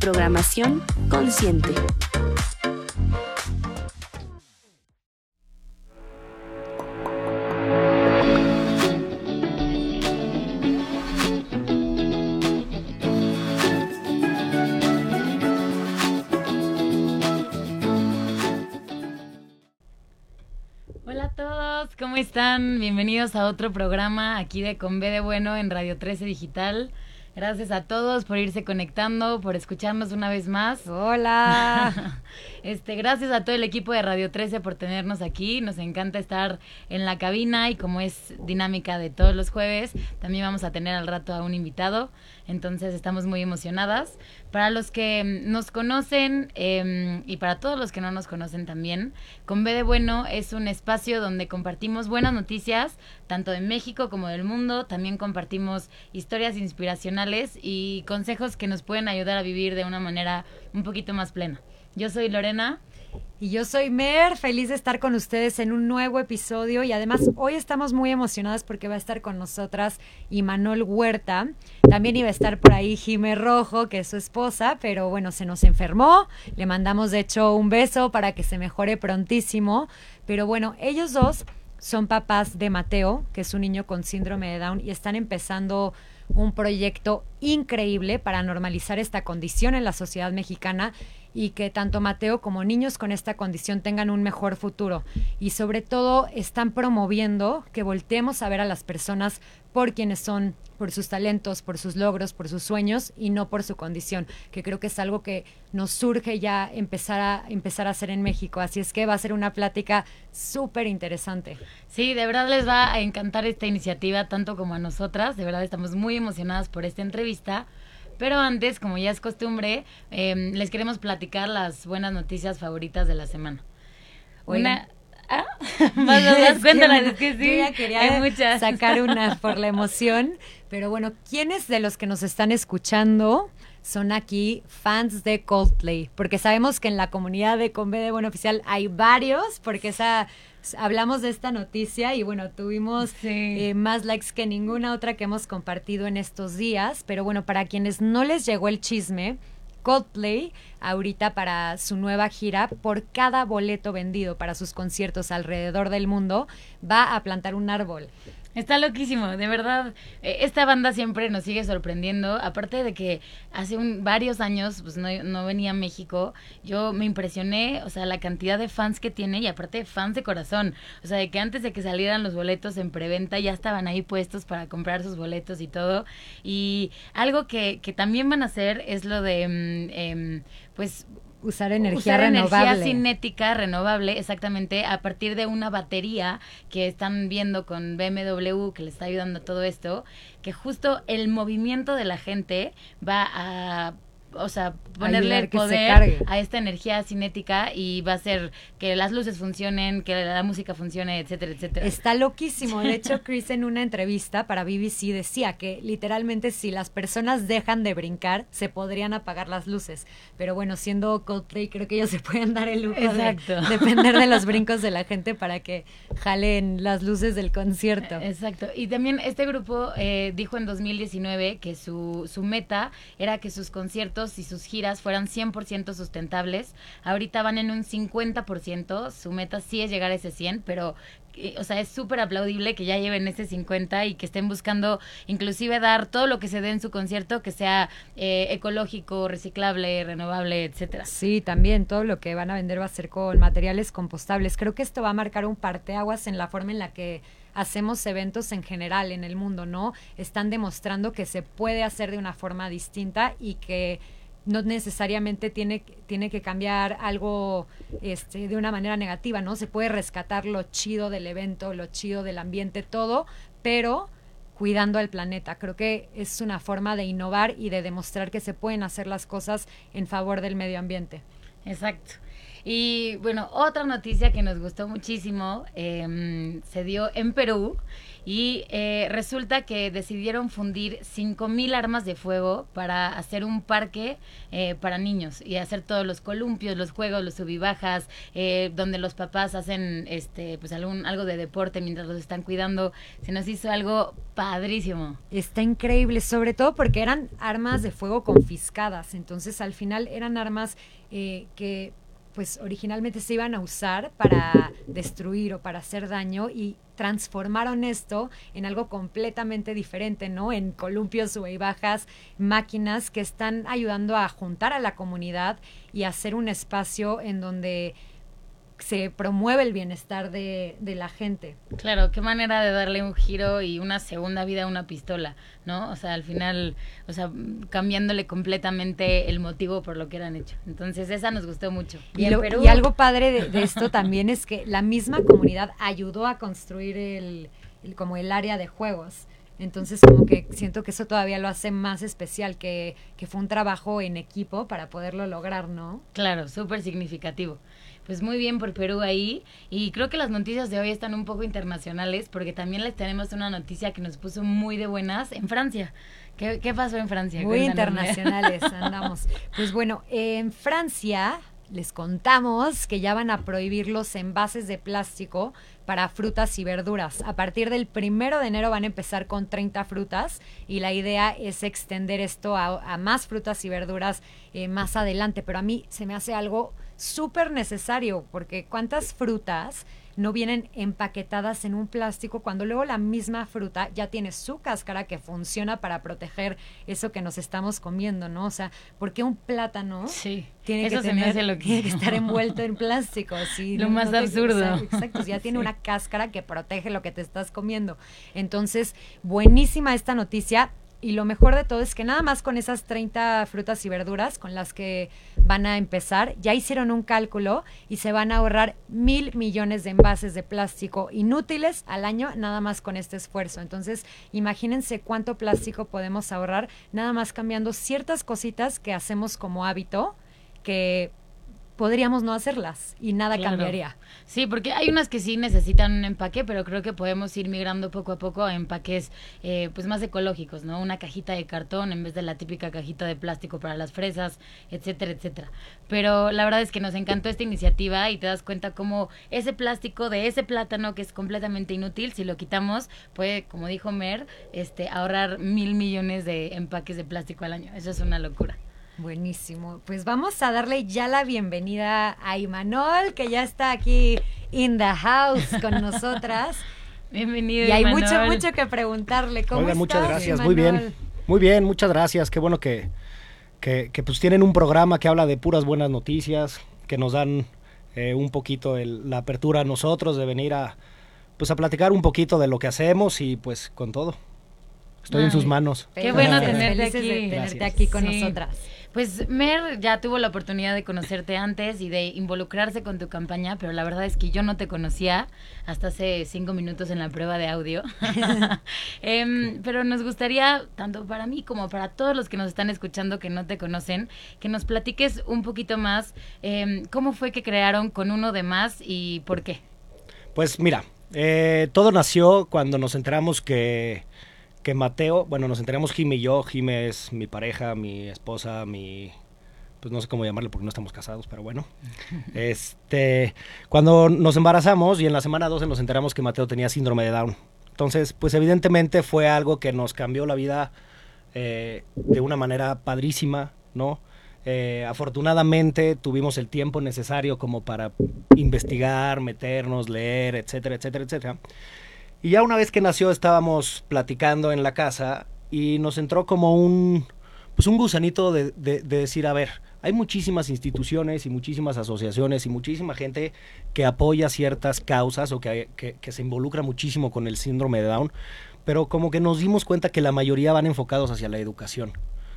programación consciente. ¿cómo están? Bienvenidos a otro programa aquí de Con B de Bueno en Radio 13 Digital. Gracias a todos por irse conectando, por escucharnos una vez más. Hola. este, gracias a todo el equipo de Radio 13 por tenernos aquí. Nos encanta estar en la cabina y como es dinámica de todos los jueves, también vamos a tener al rato a un invitado. Entonces estamos muy emocionadas. Para los que nos conocen eh, y para todos los que no nos conocen también, Con B de Bueno es un espacio donde compartimos buenas noticias, tanto de México como del mundo. También compartimos historias inspiracionales y consejos que nos pueden ayudar a vivir de una manera un poquito más plena. Yo soy Lorena. Y yo soy Mer, feliz de estar con ustedes en un nuevo episodio y además hoy estamos muy emocionadas porque va a estar con nosotras Imanol Huerta. También iba a estar por ahí Jime Rojo, que es su esposa, pero bueno, se nos enfermó. Le mandamos de hecho un beso para que se mejore prontísimo. Pero bueno, ellos dos son papás de Mateo, que es un niño con síndrome de Down y están empezando un proyecto increíble para normalizar esta condición en la sociedad mexicana y que tanto Mateo como niños con esta condición tengan un mejor futuro. Y sobre todo están promoviendo que volteemos a ver a las personas por quienes son, por sus talentos, por sus logros, por sus sueños y no por su condición, que creo que es algo que nos surge ya empezar a, empezar a hacer en México. Así es que va a ser una plática súper interesante. Sí, de verdad les va a encantar esta iniciativa tanto como a nosotras. De verdad estamos muy emocionadas por esta entrevista. Pero antes, como ya es costumbre, eh, les queremos platicar las buenas noticias favoritas de la semana. Una... ¿Ah? Más es cuéntanos, es que sí, ya quería hay muchas. sacar una por la emoción. Pero bueno, ¿quiénes de los que nos están escuchando son aquí fans de Coldplay? Porque sabemos que en la comunidad de Conve de Oficial hay varios, porque esa hablamos de esta noticia y bueno, tuvimos eh, más likes que ninguna otra que hemos compartido en estos días. Pero bueno, para quienes no les llegó el chisme, Coldplay ahorita para su nueva gira, por cada boleto vendido para sus conciertos alrededor del mundo, va a plantar un árbol. Está loquísimo, de verdad. Eh, esta banda siempre nos sigue sorprendiendo. Aparte de que hace un, varios años pues no, no, venía a México, yo me impresioné, o sea, la cantidad de fans que tiene y aparte fans de corazón. O sea, de que antes de que salieran los boletos en preventa ya estaban ahí puestos para comprar sus boletos y todo. Y algo que, que también van a hacer es lo de, mm, em, pues usar energía renovable. Energía cinética renovable, exactamente, a partir de una batería que están viendo con BMW, que le está ayudando a todo esto, que justo el movimiento de la gente va a o sea, ponerle el poder a esta energía cinética y va a hacer que las luces funcionen, que la música funcione, etcétera, etcétera. Está loquísimo. De hecho, Chris en una entrevista para BBC decía que literalmente si las personas dejan de brincar, se podrían apagar las luces. Pero bueno, siendo Coldplay, creo que ellos se pueden dar el lujo de depender de los brincos de la gente para que jalen las luces del concierto. Exacto. Y también este grupo eh, dijo en 2019 que su, su meta era que sus conciertos y sus giras fueran 100% sustentables. Ahorita van en un 50%, su meta sí es llegar a ese 100, pero eh, o sea, es súper aplaudible que ya lleven ese 50 y que estén buscando inclusive dar todo lo que se dé en su concierto que sea eh, ecológico, reciclable, renovable, etcétera. Sí, también todo lo que van a vender va a ser con materiales compostables. Creo que esto va a marcar un parteaguas en la forma en la que hacemos eventos en general en el mundo, ¿no? Están demostrando que se puede hacer de una forma distinta y que no necesariamente tiene, tiene que cambiar algo este, de una manera negativa, ¿no? Se puede rescatar lo chido del evento, lo chido del ambiente, todo, pero cuidando al planeta. Creo que es una forma de innovar y de demostrar que se pueden hacer las cosas en favor del medio ambiente. Exacto. Y bueno, otra noticia que nos gustó muchísimo em, se dio en Perú y eh, resulta que decidieron fundir 5.000 armas de fuego para hacer un parque eh, para niños y hacer todos los columpios, los juegos, los subibajas, eh, donde los papás hacen este pues algún algo de deporte mientras los están cuidando. Se nos hizo algo padrísimo. Está increíble, sobre todo porque eran armas de fuego confiscadas, entonces al final eran armas que pues originalmente se iban a usar para destruir o para hacer daño y transformaron esto en algo completamente diferente, ¿no? En columpios, sube bajas, máquinas que están ayudando a juntar a la comunidad y hacer un espacio en donde se promueve el bienestar de, de, la gente. Claro, qué manera de darle un giro y una segunda vida a una pistola, ¿no? O sea, al final, o sea, cambiándole completamente el motivo por lo que eran hecho. Entonces, esa nos gustó mucho. Y, y algo padre de, esto también es que la misma comunidad ayudó a construir el, como el área de juegos. Entonces, como que siento que eso todavía lo hace más especial, que, que fue un trabajo en equipo para poderlo lograr, ¿no? Claro, súper significativo pues muy bien por Perú ahí. Y creo que las noticias de hoy están un poco internacionales porque también les tenemos una noticia que nos puso muy de buenas en Francia. ¿Qué, qué pasó en Francia? Muy internacionales, andamos. Pues bueno, en Francia les contamos que ya van a prohibir los envases de plástico para frutas y verduras. A partir del primero de enero van a empezar con 30 frutas y la idea es extender esto a, más frutas y verduras eh, más adelante. Pero a mí se me hace algo súper necesario, porque cuántas frutas no vienen empaquetadas en un plástico cuando luego la misma fruta ya tiene su cáscara que funciona para proteger eso que nos estamos comiendo, ¿no? O sea, porque un plátano tiene, que tener, lo que... estar envuelto en plástico? Sí, lo más absurdo. exacto, ya tiene una cáscara que protege lo que te estás comiendo. Entonces, buenísima esta noticia. Y lo mejor de todo es que nada más con esas 30 frutas y verduras con las que van a empezar, ya hicieron un cálculo y se van a ahorrar mil millones de envases de plástico inútiles al año nada más con este esfuerzo. Entonces, imagínense cuánto plástico podemos ahorrar nada más cambiando ciertas cositas que hacemos como hábito que podríamos no hacerlas y nada cambiaría. Sí, porque hay unas que sí necesitan un empaque, pero creo que podemos ir migrando poco a poco a empaques eh, pues más ecológicos, ¿no? Una cajita de cartón en vez de la típica cajita de plástico para las fresas, etcétera, etcétera. Pero la verdad es que nos encantó esta iniciativa y te das cuenta cómo ese plástico de ese plátano que es completamente inútil, si lo quitamos, puede, como dijo Mer, este, ahorrar mil millones de empaques de plástico al año. Eso es una locura. Buenísimo. Pues vamos a darle ya la bienvenida a Imanol, que ya está aquí in the house con nosotras. Bienvenido. Y hay mucho, mucho que preguntarle. ¿Cómo muchas gracias. Muy bien. Muy bien, muchas gracias. Qué bueno que, que, pues tienen un programa que habla de puras buenas noticias, que nos dan eh, un poquito la apertura a nosotros de venir a, pues a platicar un poquito de lo que hacemos y pues con todo. Estoy en sus manos. Qué bueno tenerte aquí. tenerte aquí con nosotras. Pues Mer ya tuvo la oportunidad de conocerte antes y de involucrarse con tu campaña, pero la verdad es que yo no te conocía hasta hace cinco minutos en la prueba de audio. Em, pero nos gustaría, tanto para mí como para todos los que nos están escuchando que no te conocen, que nos platiques un poquito más em, cómo fue que crearon con uno de más y por qué. Pues mira, eh, todo nació cuando nos enteramos que que Mateo, bueno, nos enteramos Jime y yo, Jime es mi pareja, mi esposa, mi pues no sé cómo llamarle porque no estamos casados, pero bueno. Este, cuando nos embarazamos y en la semana 12 nos enteramos que Mateo tenía síndrome de Down. Entonces, pues evidentemente fue algo que nos cambió la vida eh, de una manera padrísima, ¿no? Eh, afortunadamente tuvimos el tiempo necesario como para investigar, meternos, leer, etcétera, etcétera, etcétera. Y ya una vez que nació estábamos platicando en la casa y nos entró como un, pues un gusanito de, decir, a ver, hay muchísimas instituciones y muchísimas asociaciones y muchísima gente que apoya ciertas causas o que, que, se involucra muchísimo con el síndrome de Down, pero como que nos dimos cuenta que la mayoría van enfocados hacia la educación.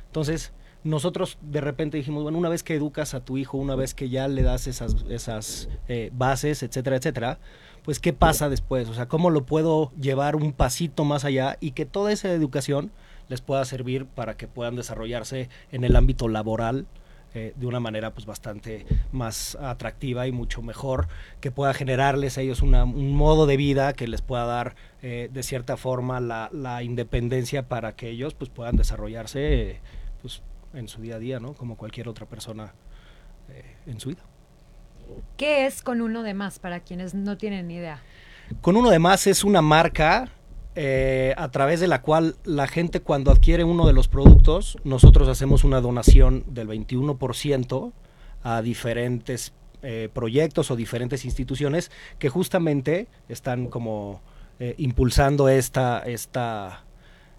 Entonces, nosotros de repente dijimos, bueno, una vez que educas a tu hijo, una vez que ya le das esas, esas eh, bases, etcétera, etcétera, pues qué pasa después, o sea, cómo lo puedo llevar un pasito más allá y que toda esa educación les pueda servir para que puedan desarrollarse en el ámbito laboral eh, de una manera pues bastante más atractiva y mucho mejor, que pueda generarles a ellos un modo de vida que les pueda dar eh, de cierta forma la, la, independencia para que ellos pues puedan desarrollarse pues en su día a día, ¿no? Como cualquier otra persona eh, en su vida. ¿Qué es con uno de más para quienes no tienen ni idea? Con uno de más es una marca eh, a través de la cual la gente cuando adquiere uno de los productos, nosotros hacemos una donación del 21% a diferentes eh, proyectos o diferentes instituciones que justamente están como eh, impulsando esta, esta,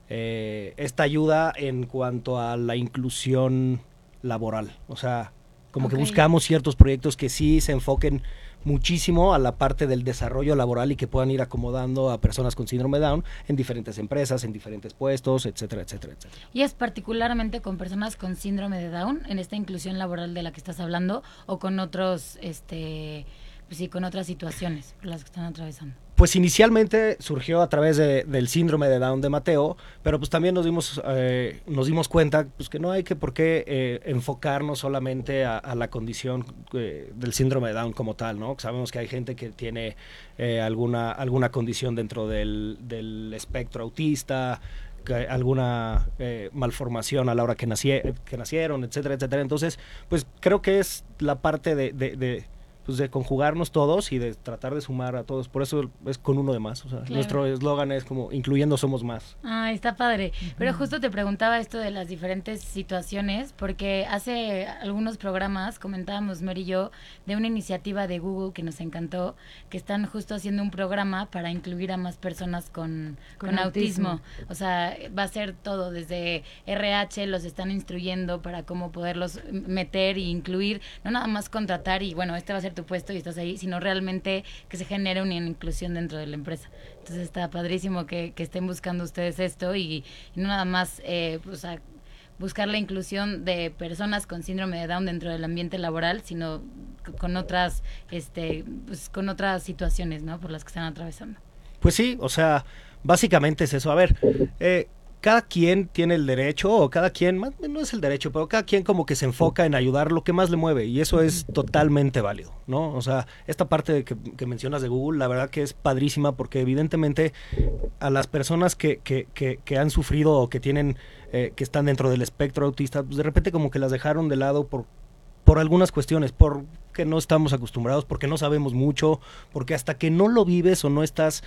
esta ayuda en cuanto a la inclusión laboral. O sea, como que buscamos ciertos proyectos que sí se enfoquen muchísimo a la parte del desarrollo laboral y que puedan ir acomodando a personas con síndrome Down en diferentes empresas, en diferentes puestos, etcétera, etcétera, etcétera. ¿Y es particularmente con personas con síndrome de Down en esta inclusión laboral de la que estás hablando o con otros, este, pues sí, con otras situaciones por las que están atravesando? Pues inicialmente surgió a través del síndrome de Down de Mateo, pero pues también nos dimos, eh, nos dimos cuenta pues que no hay que por qué eh, enfocarnos solamente a, la condición eh, del síndrome de Down como tal, ¿no? Sabemos que hay gente que tiene alguna, alguna condición dentro del, del espectro autista, alguna malformación a la hora que, que nacieron, etcétera, etcétera. Entonces, pues creo que es la parte de pues de conjugarnos todos y de tratar de sumar a todos. Por eso es con uno de más. O sea, Nuestro eslogan es como incluyendo somos más. Ah, está padre. Pero justo te preguntaba esto de las diferentes situaciones, porque hace algunos programas comentábamos Mer y yo de una iniciativa de Google que nos encantó, que están justo haciendo un programa para incluir a más personas con, con, autismo. O sea, va a ser todo, desde RH los están instruyendo para cómo poderlos meter e incluir, no nada más contratar y bueno, este va a ser tu puesto y estás ahí, sino realmente que se genere una inclusión dentro de la empresa. Entonces está padrísimo que, estén buscando ustedes esto y, no nada más eh, pues, buscar la inclusión de personas con síndrome de Down dentro del ambiente laboral, sino con otras, este, pues, con otras situaciones, ¿no? Por las que están atravesando. Pues sí, o sea, básicamente es eso. A ver, eh, cada quien tiene el derecho, o cada quien, no es el derecho, pero cada quien como que se enfoca en ayudar lo que más le mueve, y eso es totalmente válido, ¿no? O sea, esta parte que, mencionas de Google, la verdad que es padrísima, porque evidentemente a las personas que, que, que, han sufrido o que tienen, eh, que están dentro del espectro autista, pues de repente como que las dejaron de lado por, por algunas cuestiones, porque no estamos acostumbrados, porque no sabemos mucho, porque hasta que no lo vives o no estás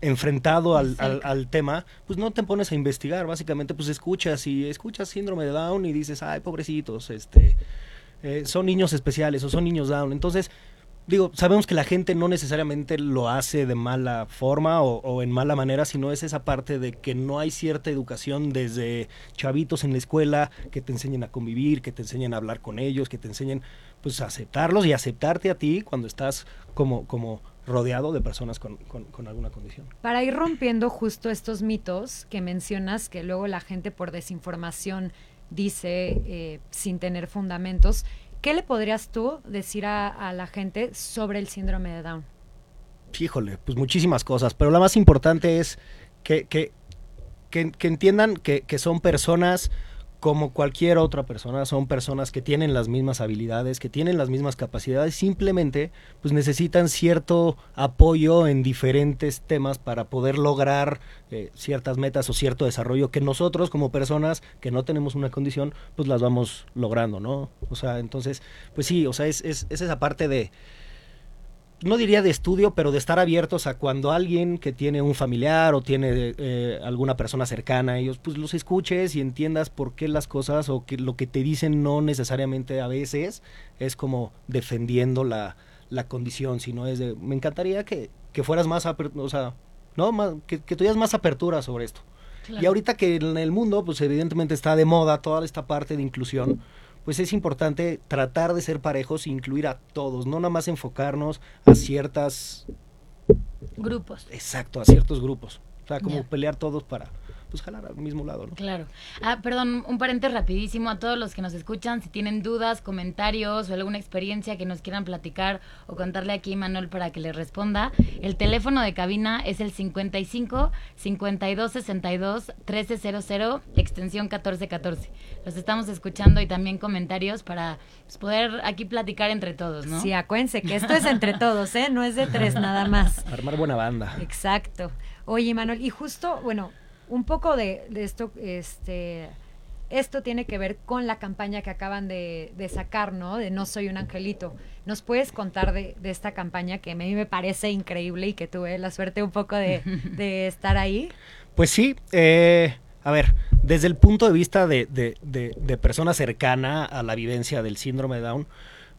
enfrentado al, al, tema, pues no te pones a investigar, básicamente pues escuchas y escuchas síndrome de Down y dices, ay, pobrecitos, este, eh, son niños especiales o son niños Down. Entonces, digo, sabemos que la gente no necesariamente lo hace de mala forma o, o, en mala manera, sino es esa parte de que no hay cierta educación desde chavitos en la escuela que te enseñen a convivir, que te enseñen a hablar con ellos, que te enseñen pues a aceptarlos y aceptarte a ti cuando estás como, como rodeado de personas con, alguna condición. Para ir rompiendo justo estos mitos que mencionas, que luego la gente por desinformación dice eh, sin tener fundamentos, ¿qué le podrías tú decir a, la gente sobre el síndrome de Down? Híjole, pues muchísimas cosas, pero la más importante es que, que, que, entiendan que, que son personas como cualquier otra persona, son personas que tienen las mismas habilidades, que tienen las mismas capacidades, simplemente pues necesitan cierto apoyo en diferentes temas para poder lograr eh, ciertas metas o cierto desarrollo que nosotros como personas que no tenemos una condición, pues las vamos logrando, ¿no? O sea, entonces, pues sí, o sea, es, es esa parte de no diría de estudio, pero de estar abiertos a cuando alguien que tiene un familiar o tiene eh, alguna persona cercana a ellos, pues los escuches y entiendas por qué las cosas o que lo que te dicen no necesariamente a veces es como defendiendo la, la condición, sino es de, me encantaría que, que fueras más, o sea, ¿no? Más, que, que tuvieras más apertura sobre esto. Y ahorita que en el mundo, pues evidentemente está de moda toda esta parte de inclusión, pues es importante tratar de ser parejos e incluir a todos, no nada más enfocarnos a ciertas grupos. Exacto, a ciertos grupos. O sea, como pelear todos para, pues jalar al mismo lado, ¿no? Claro. Ah, perdón, un paréntesis rapidísimo a todos los que nos escuchan, si tienen dudas, comentarios o alguna experiencia que nos quieran platicar o contarle aquí a Manuel para que le responda, el teléfono de cabina es el 55 52 62 1300 extensión 1414. Los estamos escuchando y también comentarios para pues, poder aquí platicar entre todos, ¿no? Sí, acuérdense que esto es entre todos, ¿eh? No es de tres nada más. Armar buena banda. Exacto. Oye, Manuel, y justo, bueno, un poco de, de esto, este, esto tiene que ver con la campaña que acaban de, de sacar, ¿no? De No Soy un Angelito. ¿Nos puedes contar de, de, esta campaña que a mí me parece increíble y que tuve la suerte un poco de, de estar ahí? Pues sí, eh, a ver, desde el punto de vista de, de, persona cercana a la vivencia del síndrome de Down,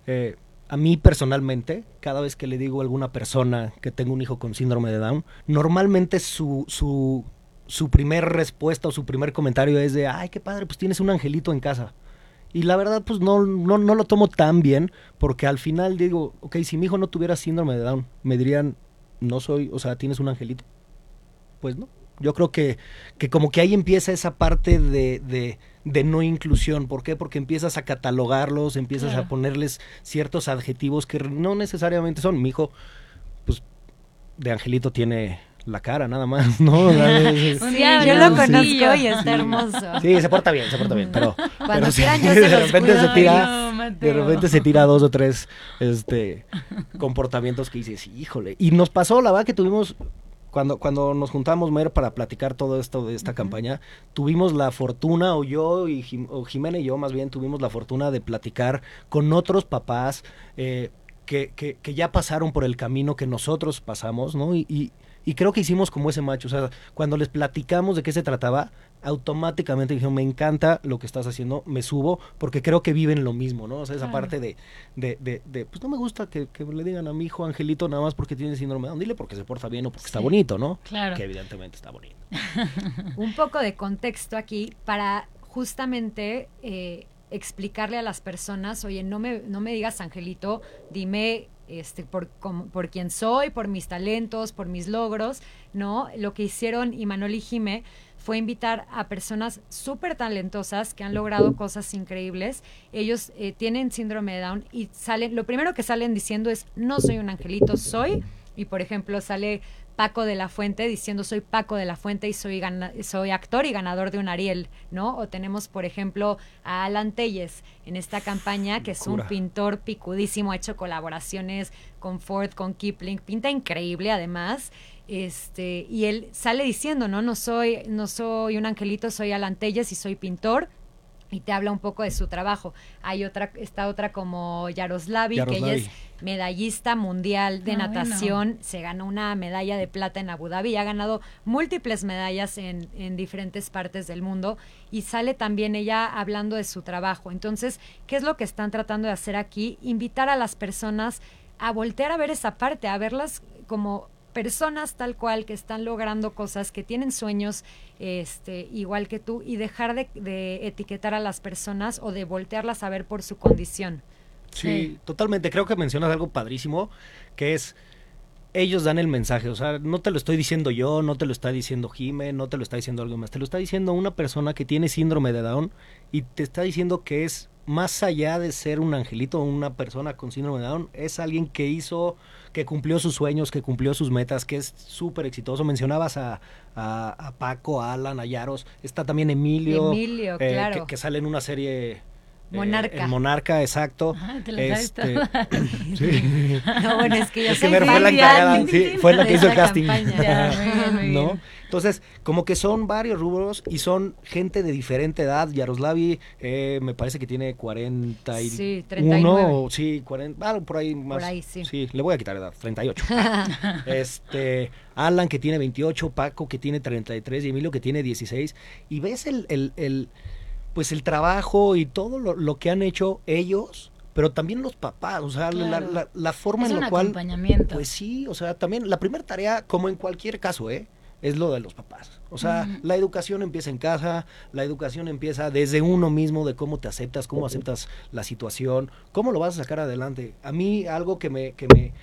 eh, a mí personalmente, cada vez que le digo a alguna persona que tengo un hijo con síndrome de Down, normalmente su, su, su primer respuesta o su primer comentario es de, ay, qué padre, pues tienes un angelito en casa. Y la verdad, pues no, no, no lo tomo tan bien, porque al final digo, ok, si mi hijo no tuviera síndrome de Down, me dirían, no soy, o sea, tienes un angelito. Pues no, yo creo que, que como que ahí empieza esa parte de, de, de, no inclusión. ¿Por qué? Porque empiezas a catalogarlos, empiezas claro. a ponerles ciertos adjetivos que no necesariamente son. Mi hijo, pues, de Angelito tiene la cara nada más, ¿no? sí, yo lo conozco y está hermoso. Sí, se porta bien, se porta bien, pero, Cuando pero quieran sí, yo se de repente cuido. se tira, Ay, no, de repente se tira dos o tres este comportamientos que dices, híjole. Y nos pasó, la verdad que tuvimos cuando, cuando nos juntamos, Mer, para platicar todo esto de esta campaña, tuvimos la fortuna, o yo, y Jim- o Jimena y yo más bien, tuvimos la fortuna de platicar con otros papás eh, que, que, que ya pasaron por el camino que nosotros pasamos, ¿no? Y, y, y creo que hicimos como ese macho, o sea, cuando les platicamos de qué se trataba, automáticamente dijeron, me encanta lo que estás haciendo, me subo, porque creo que viven lo mismo, ¿no? O sea, esa Claro. parte de, de, de, de, pues no me gusta que, que le digan a mi hijo Angelito nada más porque tiene síndrome de Down, dile porque se porta bien o porque está bonito, ¿no? Claro. Que evidentemente está bonito. un poco de contexto aquí para justamente eh, explicarle a las personas, oye, no me, no me digas Angelito, dime este, por, por quién soy, por mis talentos, por mis logros, ¿no? Lo que hicieron Imanol y Jime fue invitar a personas súper talentosas que han logrado cosas increíbles. Ellos eh, tienen síndrome de Down y salen, lo primero que salen diciendo es, no soy un angelito, soy, y por ejemplo sale Paco de la Fuente diciendo soy Paco de la Fuente y soy, gana- soy actor y ganador de un Ariel, ¿no? O tenemos, por ejemplo, a Alan Telles en esta campaña, que es un pintor picudísimo, ha hecho colaboraciones con Ford, con Kipling, pinta increíble además. Este, y él sale diciendo, ¿no? No soy, no soy un angelito, soy Alan Telles y soy pintor. Y te habla un poco de su trabajo. Hay otra, está otra como Yaroslavi, que ella es medallista mundial de Ah, bueno. natación, se ganó una medalla de plata en Abu Dhabi y ha ganado múltiples medallas en, en diferentes partes del mundo y sale también ella hablando de su trabajo. Entonces, ¿qué es lo que están tratando de hacer aquí? Invitar a las personas a voltear a ver esa parte, a verlas como personas tal cual que están logrando cosas, que tienen sueños este, igual que tú y dejar de, de etiquetar a las personas o de voltearlas a ver por su condición. Sí, Sí. totalmente. Creo que mencionas algo padrísimo, que es ellos dan el mensaje, o sea, no te lo estoy diciendo yo, no te lo está diciendo Jime, no te lo está diciendo algo más, te lo está diciendo una persona que tiene síndrome de Down y te está diciendo que es más allá de ser un angelito o una persona con síndrome de Down, es alguien que hizo, que cumplió sus sueños, que cumplió sus metas, que es súper exitoso. Mencionabas a, a, a Paco, a Alan, a Yaros, está también Emilio, Emilio, eh, claro. que, que sale en una serie... eh, Monarca. en Monarca, exacto. Ah, te la Este, sí. No, bueno, es que yo Es que fue la encargada, sí, fue la que hizo el casting. Ya, muy bien, muy ¿No? bien. Entonces, como que son varios rubros y son gente de diferente edad. Yaroslavi eh, me parece que tiene 41 Sí, 39. o sí, 40, ah, por ahí más. Por ahí, sí. le voy a quitar edad, 38. este, Alan que tiene 28, Paco que tiene 33 y Emilio que tiene 16 y ves el, el, el pues el trabajo y todo lo, lo que han hecho ellos, pero también los papás, o sea, la, Claro. la, la forma Es en un la cual acompañamiento. pues sí, o sea, también la primera tarea, como en cualquier caso, ¿eh? es lo de los papás. O sea, la educación empieza en casa, la educación empieza desde uno mismo, de cómo te aceptas, cómo aceptas la situación, cómo lo vas a sacar adelante. A mí algo que me, que me,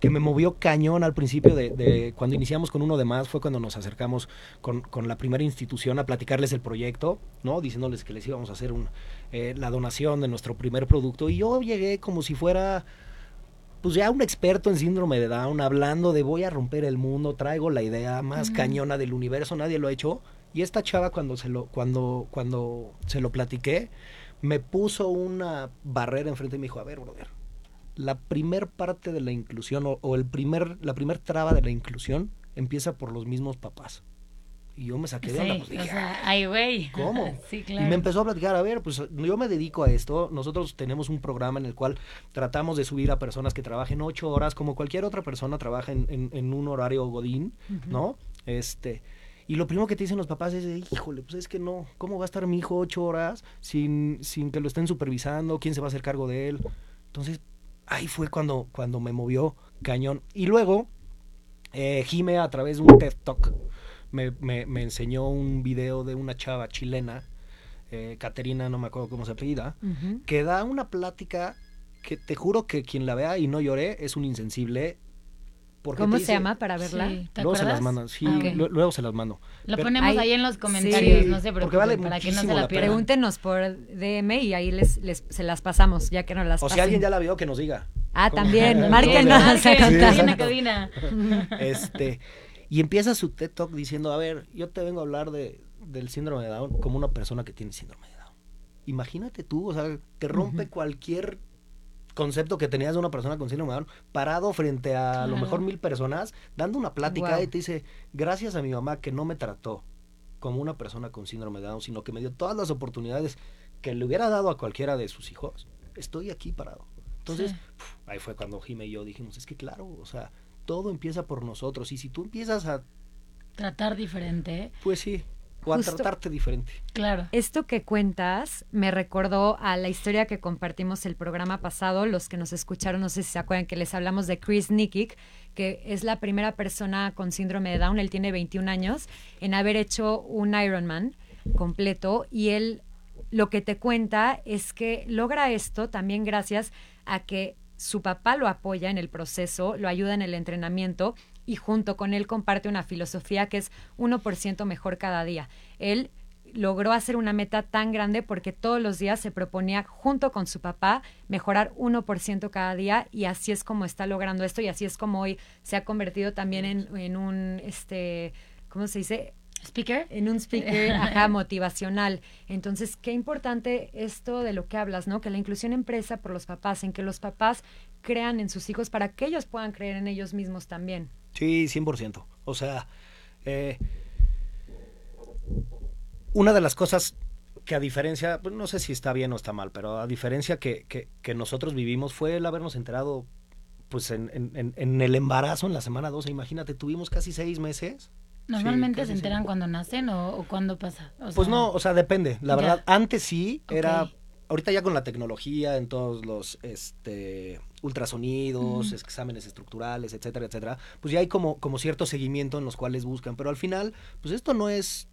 que me movió cañón al principio de, de cuando iniciamos con uno de más, fue cuando nos acercamos con, con la primera institución a platicarles el proyecto, ¿no? Diciéndoles que les íbamos a hacer un, eh, la donación de nuestro primer producto. Y yo llegué como si fuera pues ya un experto en síndrome de Down, hablando de voy a romper el mundo, traigo la idea más cañona del universo, nadie lo ha hecho. Y esta chava cuando se lo, cuando, cuando se lo platiqué, me puso una barrera enfrente y me dijo, a ver, brother, la primer parte de la inclusión o, el primer, la primer traba de la inclusión empieza por los mismos papás. Y yo me saqué de Sí, onda, pues, dije, o sea, ay, güey. ¿Cómo? Sí, Y claro. me empezó a platicar, a ver, pues yo me dedico a esto. Nosotros tenemos un programa en el cual tratamos de subir a personas que trabajen ocho horas, como cualquier otra persona trabaja en, en- en un horario godín, ¿no? Este. Y lo primero que te dicen los papás es, híjole, pues es que no, ¿cómo va a estar mi hijo ocho horas sin, sin que lo estén supervisando? ¿Quién se va a hacer cargo de él? Entonces, ahí fue cuando, cuando me movió cañón. Y luego, eh, Jime a través de un TED Talk me, me- me enseñó un video de una chava chilena, eh, Caterina, no me acuerdo cómo se apellida, que da una plática que te juro que quien la vea y no llore es un insensible. Porque ¿Cómo se dice- llama para verla? Sí, ¿te Luego se las acuerdas? mando, sí, Ah, luego se las mando. Lo Pero- ponemos Ahí- ahí en los comentarios, sí, no se porque preocupen, vale para que no se muchísimo la pierdan. Pregúntenos por DM y ahí les, les- se las pasamos, ya que no las O si alguien ya la vio, que nos diga. Ah, ¿Cómo? también, márquenos a contar. cabina. Este, y empieza su TED Talk diciendo, a ver, yo te vengo a hablar de, del síndrome de Down como una persona que tiene síndrome de Down. Imagínate tú, o sea, te rompe cualquier concepto que tenías de una persona con síndrome de Down parado frente a a lo mejor mil personas, dando una plática Guau. y te dice, gracias a mi mamá que no me trató como una persona con síndrome de Down, sino que me dio todas las oportunidades que le hubiera dado a cualquiera de sus hijos, estoy aquí parado. Entonces, Sí. pf, ahí fue cuando Jime y yo dijimos, es que claro, o sea, todo empieza por nosotros. Y si tú empiezas a, Tratar diferente, pues sí, o a Justo- tratarte diferente. claro. Esto que cuentas me recordó a la historia que compartimos el programa pasado. Los que nos escucharon, no sé si se acuerdan que les hablamos de Chris Nikic, que es la primera persona con síndrome de Down. Él tiene 21 años en haber hecho un Ironman completo y él lo que te cuenta es que logra esto también gracias a que su papá lo apoya en el proceso, lo ayuda en el entrenamiento y junto con él comparte una filosofía que es 1% mejor cada día. Él logró hacer una meta tan grande porque todos los días se proponía junto con su papá mejorar 1% cada día y así es como está logrando esto y así es como hoy se ha convertido también en, en un, este, ¿cómo se dice? Speaker. en un speaker ajá, motivacional. Entonces, qué importante esto de lo que hablas, ¿no? Que la inclusión empresa por los papás, en que los papás crean en sus hijos para que ellos puedan creer en ellos mismos también. Sí, 100%. O sea, eh, una de las cosas que a diferencia, pues, no sé si está bien o está mal, pero a diferencia que, que- que nosotros vivimos fue el habernos enterado pues en, en- en- el embarazo en la semana 12. Imagínate, tuvimos casi seis meses. ¿Normalmente se enteran seis. cuando nacen o, o cuando pasa? O Pues no, o sea, depende. La Ya. verdad, antes sí era. Ahorita ya con la tecnología, en todos los este, ultrasonidos, exámenes estructurales, etcétera, etcétera, pues ya hay como, como cierto seguimiento en los cuales buscan. Pero al final, pues esto no es,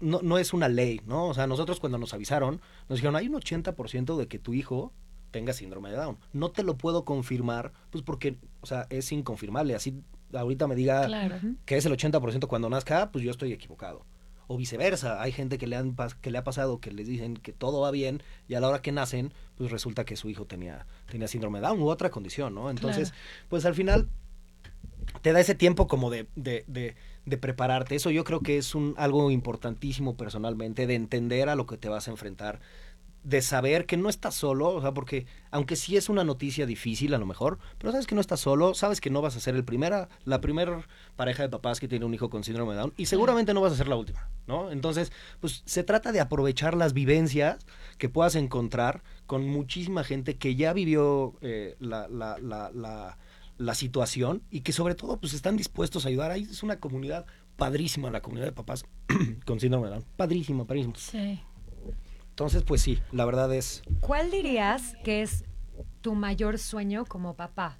no, no es una ley, ¿no? O sea, nosotros cuando nos avisaron, nos dijeron, hay un 80% de que tu hijo tenga síndrome de Down. No te lo puedo confirmar, pues porque, o sea, es inconfirmable. Así ahorita me diga Claro. que es el 80% cuando nazca, pues yo estoy equivocado. O viceversa, hay gente que le, han, que le ha pasado que les dicen que todo va bien y a la hora que nacen, pues resulta que su hijo tenía, tenía síndrome de Down u otra condición, ¿no? Entonces, pues al final te da ese tiempo como de, de, de, de prepararte. Eso yo creo que es un, algo importantísimo personalmente, de entender a lo que te vas a enfrentar, de saber que no estás solo, o sea, porque aunque sí es una noticia difícil a lo mejor, pero sabes que no estás solo, sabes que no vas a ser el primera, la primera pareja de papás que tiene un hijo con síndrome de Down y seguramente no vas a ser la última, ¿no? Entonces, pues se trata de aprovechar las vivencias que puedas encontrar con muchísima gente que ya vivió eh, la, la, la, la, la situación y que sobre todo pues están dispuestos a ayudar. Ahí es una comunidad padrísima, la comunidad de papás con síndrome de Down. Padrísima, padrísima. Sí. Entonces, pues sí, la verdad es... ¿Cuál dirías que es tu mayor sueño como papá?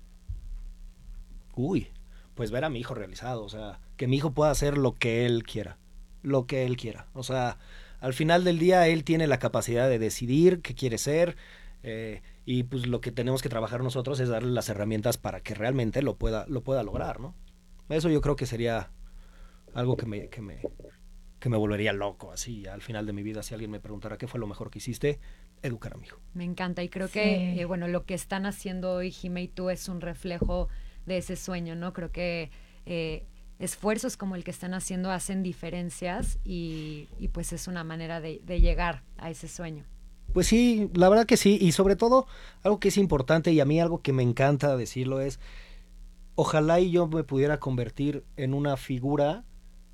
Uy, pues ver a mi hijo realizado, o sea, que mi hijo pueda hacer lo que él quiera, lo que él quiera. O sea, al final del día él tiene la capacidad de decidir qué quiere ser, Eh, y pues lo que tenemos que trabajar nosotros es darle las herramientas para que realmente lo pueda, lo pueda lograr, ¿no? Eso yo creo que sería algo que me, que me, que me volvería loco, así al final de mi vida, si alguien me preguntara qué fue lo mejor que hiciste, educar a mi hijo. Me encanta y creo Sí. que, eh, bueno, lo que están haciendo hoy Jime y tú es un reflejo de ese sueño, ¿no? Creo que eh, esfuerzos como el que están haciendo hacen diferencias y, y pues es una manera de, de llegar a ese sueño. Pues sí, la verdad que sí, y sobre todo algo que es importante y a mí algo que me encanta decirlo es, ojalá y yo me pudiera convertir en una figura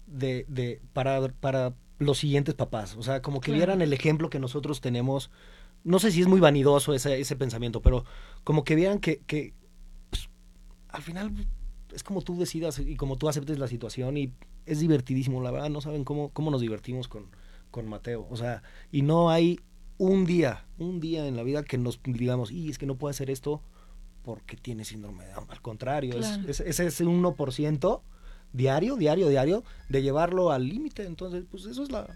de, de para, para los siguientes papás, o sea, como que Claro. vieran el ejemplo que nosotros tenemos, no sé si es muy vanidoso ese, ese pensamiento, pero como que vieran que, que pues, al final es como tú decidas y como tú aceptes la situación y es divertidísimo, la verdad, no saben cómo, cómo nos divertimos con, con Mateo, o sea, y no hay un día, un día en la vida que nos digamos, y es que no puedo hacer esto porque tiene síndrome de Down. Al contrario, es- Claro. es, ese es un 1% diario, diario, diario, de llevarlo al límite. Entonces, pues eso es la,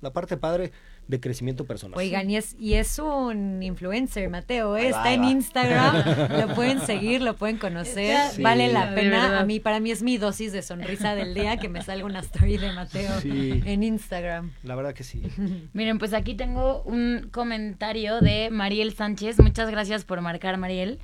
la parte padre de crecimiento personal. Oigan, y es, y es un influencer, Mateo, ¿eh? Está en va. Instagram, lo pueden seguir, lo pueden conocer, vale la pena. verdad. A mí, para mí es mi dosis de sonrisa del día que me salga una story de Mateo Sí. en Instagram. La verdad que sí. Miren, pues aquí tengo un comentario de Mariel Sánchez. Muchas gracias por marcar, Mariel.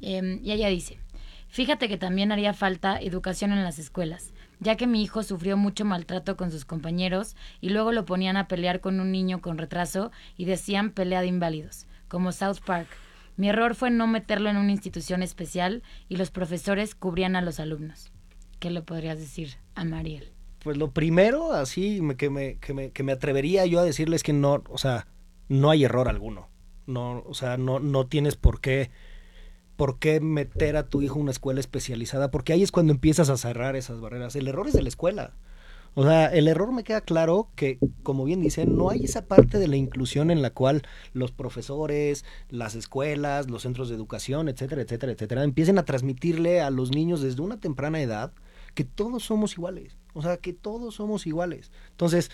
Eh, y ella dice, fíjate que también haría falta educación en las escuelas, ya que mi hijo sufrió mucho maltrato con sus compañeros y luego lo ponían a pelear con un niño con retraso y decían pelea de inválidos, como South Park. Mi error fue no meterlo en una institución especial y los profesores cubrían a los alumnos. ¿Qué le podrías decir a Mariel? Pues lo primero, así que, me, que, me, que me atrevería yo a decirles que no, o sea, no hay error alguno. No, o sea, no, no tienes por qué, por qué meter a tu hijo a una escuela especializada, porque ahí es cuando empiezas a cerrar esas barreras. El error es de la escuela. O sea, el error me queda claro que, como bien dicen, no hay esa parte de la inclusión en la cual los profesores, las escuelas, los centros de educación, etcétera, etcétera, etcétera, empiecen a transmitirle a los niños desde una temprana edad que todos somos iguales. O sea, que todos somos iguales. Entonces,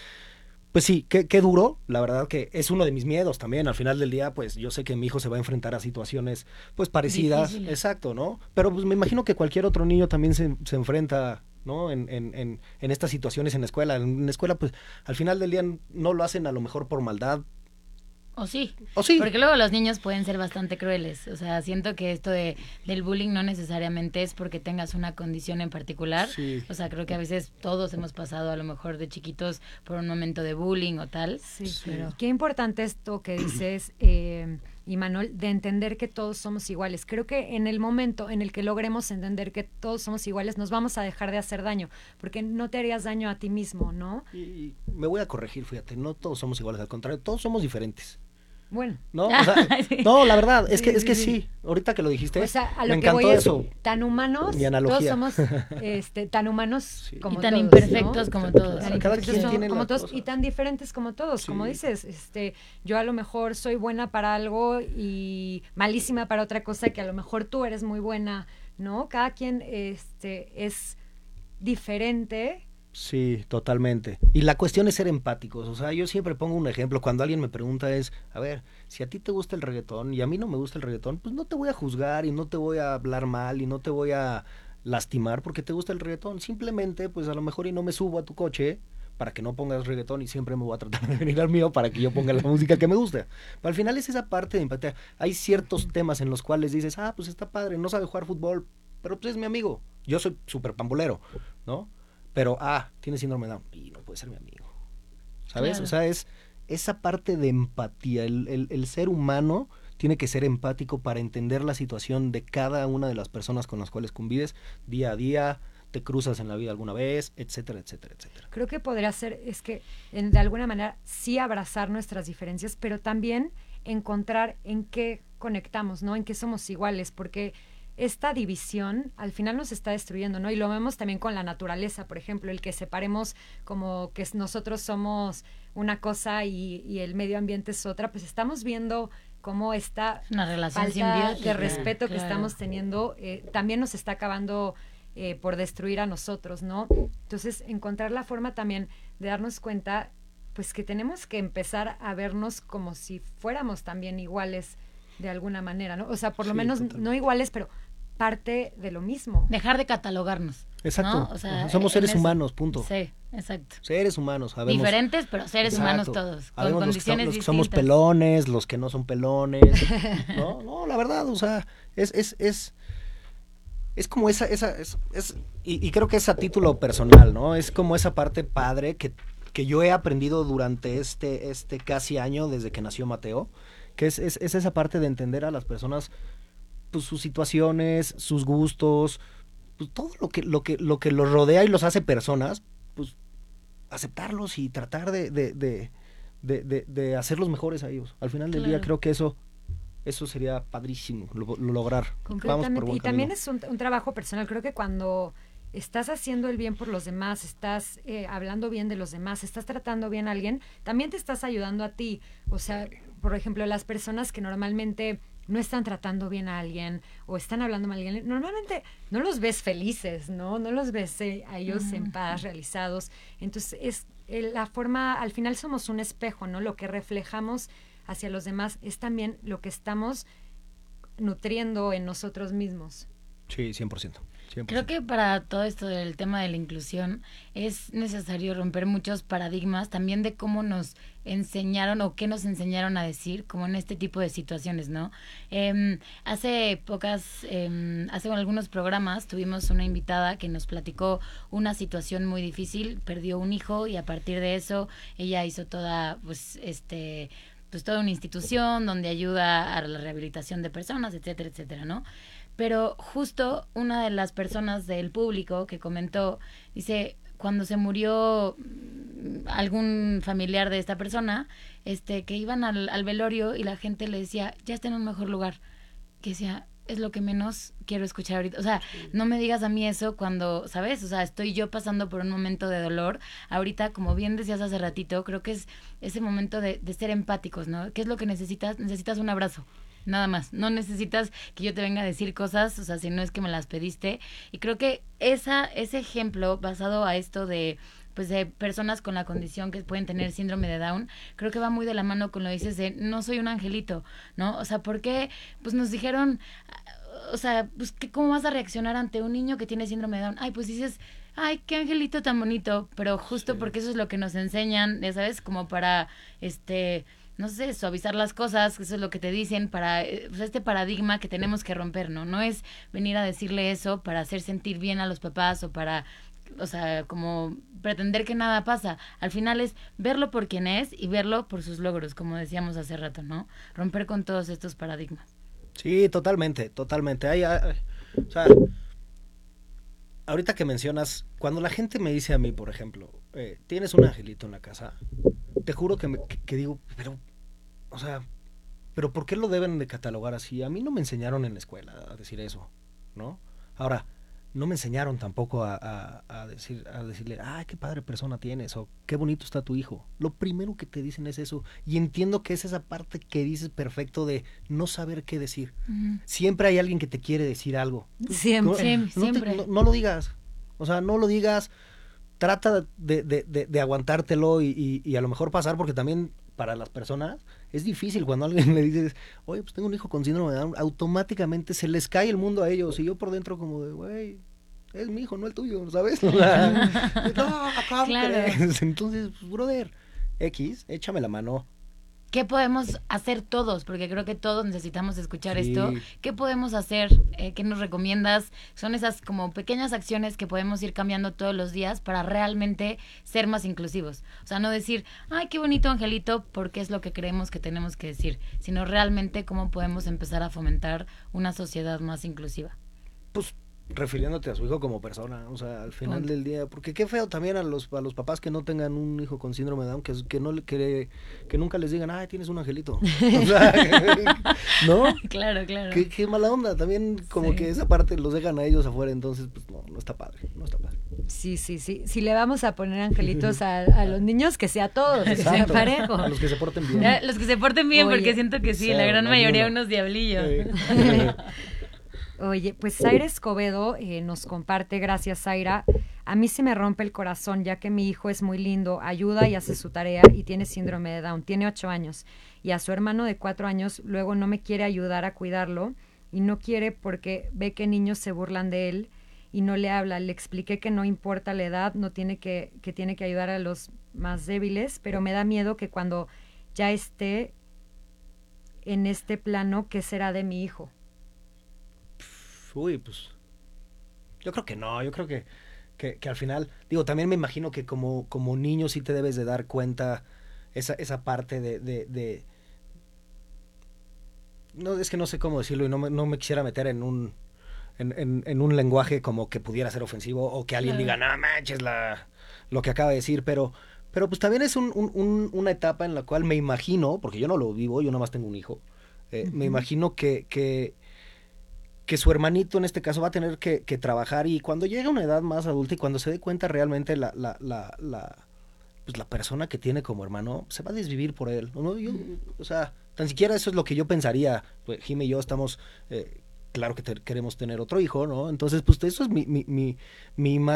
pues sí, qué, qué duro. La verdad que es uno de mis miedos también. Al final del día, pues yo sé que mi hijo se va a enfrentar a situaciones pues parecidas. Difíciles. Exacto, ¿no? Pero pues me imagino que cualquier otro niño también se, se enfrenta, ¿no? En, en, en, en estas situaciones en la escuela. En la escuela, pues al final del día no lo hacen a lo mejor por maldad. ¿O sí? O sí. Porque luego los niños pueden ser bastante crueles. O sea, siento que esto de, del bullying no necesariamente es porque tengas una condición en particular. Sí. O sea, creo que a veces todos hemos pasado a lo mejor de chiquitos por un momento de bullying o tal. Sí, Sí. pero qué importante esto que dices, eh, Imanol, de entender que todos somos iguales. Creo que en el momento en el que logremos entender que todos somos iguales, nos vamos a dejar de hacer daño, porque no te harías daño a ti mismo, ¿no? Y, y me voy a corregir, fíjate, no todos somos iguales, al contrario, todos somos diferentes. Bueno. ¿No? O sea, Sí. no, la verdad, es que, Sí, es que sí. Ahorita que lo dijiste, O sea, a lo me que encantó voy es eso. tan humanos, Mi analogía. todos somos este, tan humanos Sí. como Y tan todos, imperfectos ¿no? como todos. Tan Cada imperfectos quien como- tiene como todos y tan diferentes como todos, como dices, este, yo a lo mejor soy buena para algo y malísima para otra cosa que a lo mejor tú eres muy buena, ¿no? Cada quien este es diferente. Sí, totalmente. Y la cuestión es ser empáticos. O sea, yo siempre pongo un ejemplo. Cuando alguien me pregunta es, a ver, si a ti te gusta el reggaetón y a mí no me gusta el reggaetón, pues no te voy a juzgar y no te voy a hablar mal y no te voy a lastimar porque te gusta el reggaetón. Simplemente, pues a lo mejor y no me subo a tu coche para que no pongas reggaetón y siempre me voy a tratar de venir al mío para que yo ponga la música que me gusta. Pero al final es esa parte de empatía. Hay ciertos temas en los cuales dices, ah, pues está padre, no sabe jugar fútbol, pero pues es mi amigo. Yo soy súper pambolero, ¿no? Pero, ah, tiene síndrome de Down y no puede ser mi amigo. ¿Sabes? Claro. O sea, es esa parte de empatía. El, el- el ser humano tiene que ser empático para entender la situación de cada una de las personas con las cuales convives día a día, te cruzas en la vida alguna vez, etcétera, etcétera, etcétera. Creo que podría ser, es que en- de alguna manera sí abrazar nuestras diferencias, pero también encontrar en qué conectamos, ¿no? En qué somos iguales, porque esta división al final nos está destruyendo, ¿no? Y lo vemos también con la naturaleza, por ejemplo, el que separemos como que nosotros somos una cosa y, y el medio ambiente es otra, pues estamos viendo cómo esta Una relación falta simbiótica. de respeto que estamos teniendo eh, también nos está acabando eh, por destruir a nosotros, ¿no? Entonces, encontrar la forma también de darnos cuenta, pues que tenemos que empezar a vernos como si fuéramos también iguales de alguna manera, ¿no? O sea, por lo Sí, menos totalmente. no iguales, pero parte de lo mismo. Dejar de catalogarnos. Exacto. ¿no? O sea, Ajá, Somos seres humanos, punto. Sí, exacto. Seres humanos, sabemos. Diferentes, pero seres humanos todos. Con Habemos los que, condiciones los que somos pelones, los que no son pelones. no, no, la verdad, o sea, es, es, es, es como esa, esa, es, es- y, y creo que es a título personal, ¿no? Es como esa parte padre que, que yo he aprendido durante este, este casi año desde que nació Mateo, que es, es, es esa parte de entender a las personas, pues sus situaciones, sus gustos, pues todo lo que, lo que, lo que los rodea y los hace personas, pues aceptarlos y tratar de, de, de, de, de- de hacerlos mejores a ellos. Al final del día creo que eso, eso sería padrísimo, lo, lo lograr. Vamos por buen Y también es un, un trabajo personal. Creo que cuando estás haciendo el bien por los demás, estás eh, hablando bien de los demás, estás tratando bien a alguien, también te estás ayudando a ti. O sea, por ejemplo, las personas que normalmente no están tratando bien a alguien o están hablando mal a alguien, normalmente no los ves felices, ¿no? No los ves eh, a ellos en paz, realizados. Entonces, es eh, la forma, al final somos un espejo, ¿no? Lo que reflejamos hacia los demás es también lo que estamos nutriendo en nosotros mismos. Sí, 100%. 100%. Creo que para todo esto del tema de la inclusión es necesario romper muchos paradigmas también de cómo nos enseñaron o qué nos enseñaron a decir, como en este tipo de situaciones, ¿no? Em, hace pocas, em, hace algunos programas tuvimos una invitada que nos platicó una situación muy difícil, perdió un hijo y a partir de eso ella hizo toda, pues, este pues toda una institución donde ayuda a la rehabilitación de personas, etcétera, etcétera, ¿no? Pero justo una de las personas del público que comentó, dice, cuando se murió algún familiar de esta persona, este, que iban al, al velorio y la gente le decía, ya está en un mejor lugar. Que decía, es lo que menos quiero escuchar ahorita. O sea, no me digas a mí eso cuando, ¿sabes? O sea, estoy yo pasando por un momento de dolor. Ahorita, como bien decías hace ratito, creo que es ese momento de, de ser empáticos, ¿no? ¿Qué es lo que necesitas? Necesitas un abrazo. Nada más, no necesitas que yo te venga a decir cosas, o sea, si no es que me las pediste. Y creo que esa, ese ejemplo basado a esto de, pues de personas con la condición que pueden tener síndrome de Down, creo que va muy de la mano con lo que dices de no soy un angelito, ¿no? O sea, ¿por qué? Pues nos dijeron, o sea, pues ¿qué- ¿cómo vas a reaccionar ante un niño que tiene síndrome de Down? Ay, pues dices, ay, qué angelito tan bonito, pero justo porque eso es lo que nos enseñan, ya sabes, como para, este, no sé, suavizar las cosas, eso es lo que te dicen, para eh, pues, este paradigma que tenemos que romper, ¿no? No es venir a decirle eso para hacer sentir bien a los papás o para, o sea, como pretender que nada pasa. Al final es verlo por quien es y verlo por sus logros, como decíamos hace rato, ¿no? Romper con todos estos paradigmas. Sí, totalmente, totalmente. Hay- o sea, ahorita que mencionas, cuando la gente me dice a mí, por ejemplo, eh, tienes un angelito en la casa, te juro que, me, que, que digo, pero, o sea, pero ¿por qué lo deben de catalogar así? A mí no me enseñaron en la escuela a decir eso, ¿no? Ahora, no me enseñaron tampoco a, a- a decir, a decirle, ay, qué padre persona tienes, o qué bonito está tu hijo. Lo primero que te dicen es eso, y entiendo que es esa parte que dices perfecto de no saber qué decir. Siempre hay alguien que te quiere decir algo. Siempre. No, Sí, no te- siempre. no- no lo digas. O sea, no lo digas. Trata de, de- de- de aguantártelo y, y- y a lo mejor pasar, porque también para las personas es difícil cuando alguien le dices, oye, pues tengo un hijo con síndrome de Down, automáticamente se les cae el mundo a ellos. Y yo por dentro, como de, güey, es mi hijo, no el tuyo, ¿sabes? Entonces, pues, brother, X, échame la mano. ¿Qué podemos hacer todos? Porque creo que todos necesitamos escuchar Sí. esto. ¿Qué podemos hacer? Eh, ¿Qué nos recomiendas? Son esas como pequeñas acciones que podemos ir cambiando todos los días para realmente ser más inclusivos. O sea, no decir, ay, qué bonito angelito, porque es lo que creemos que tenemos que decir, sino realmente cómo podemos empezar a fomentar una sociedad más inclusiva. pues refiriéndote a su hijo como persona, o sea, al final del día, porque qué feo también a los a los papás que no tengan un hijo con síndrome de Down, que, que no le- que, que nunca les digan, "Ay, tienes un angelito." O sea, ¿no? Claro, claro. Qué, qué mala onda, también como Sí. que esa parte los dejan a ellos afuera, entonces pues no, no está padre, no está padre. Sí, sí, sí. Si le vamos a poner angelitos a, a los niños, que sea todos, que sea parejo. A los que se porten bien. Los que se porten bien, Oye. porque siento que sí, la gran mayoría uno. unos diablillos. Sí. Oye, pues Zaira Escobedo eh, nos comparte, gracias Zaira, A mí se me rompe el corazón ya que mi hijo es muy lindo, ayuda y hace su tarea y tiene síndrome de Down. Tiene ocho años y a su hermano de cuatro años luego no me quiere ayudar a cuidarlo y no quiere porque ve que niños se burlan de él y no le habla. Le expliqué que no importa la edad, no tiene que, que tiene que ayudar a los más débiles, pero me da miedo que cuando ya esté en este plano, ¿qué será de mi hijo? Uy, pues. Yo creo que no, yo creo que, que, que al final, digo, también me imagino que como, como niño sí te debes de dar cuenta esa, esa parte de, de, de- No, es que no sé cómo decirlo y no me, no me quisiera meter en un, en, en- en un lenguaje como que pudiera ser ofensivo o que alguien diga, no manches la, lo que acaba de decir, pero, pero pues también es un- un- un- una etapa en la cual me imagino, porque yo no lo vivo, yo nada más tengo un hijo, eh, me imagino que, que, que su hermanito en este caso va a tener que, que trabajar y cuando llegue a una edad más adulta y cuando se dé cuenta realmente la, la, la, la, pues la persona que tiene como hermano, se va a desvivir por él. ¿no? Yo, o sea, tan siquiera eso es lo que yo pensaría. Pues, Jimmy y yo estamos, eh, claro que te- queremos tener otro hijo, ¿no? Entonces, pues eso es mi, mi, mi,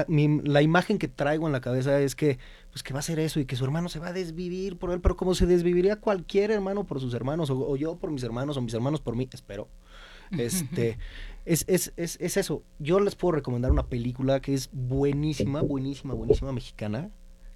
mi- la imagen que traigo en la cabeza es que, pues que va a ser eso y que su hermano se va a desvivir por él, pero como se desviviría cualquier hermano por sus hermanos, o, o yo por mis hermanos, o mis hermanos por mí, espero. Este, es, es, es, es eso. Yo les puedo recomendar una película que es buenísima, buenísima, buenísima mexicana,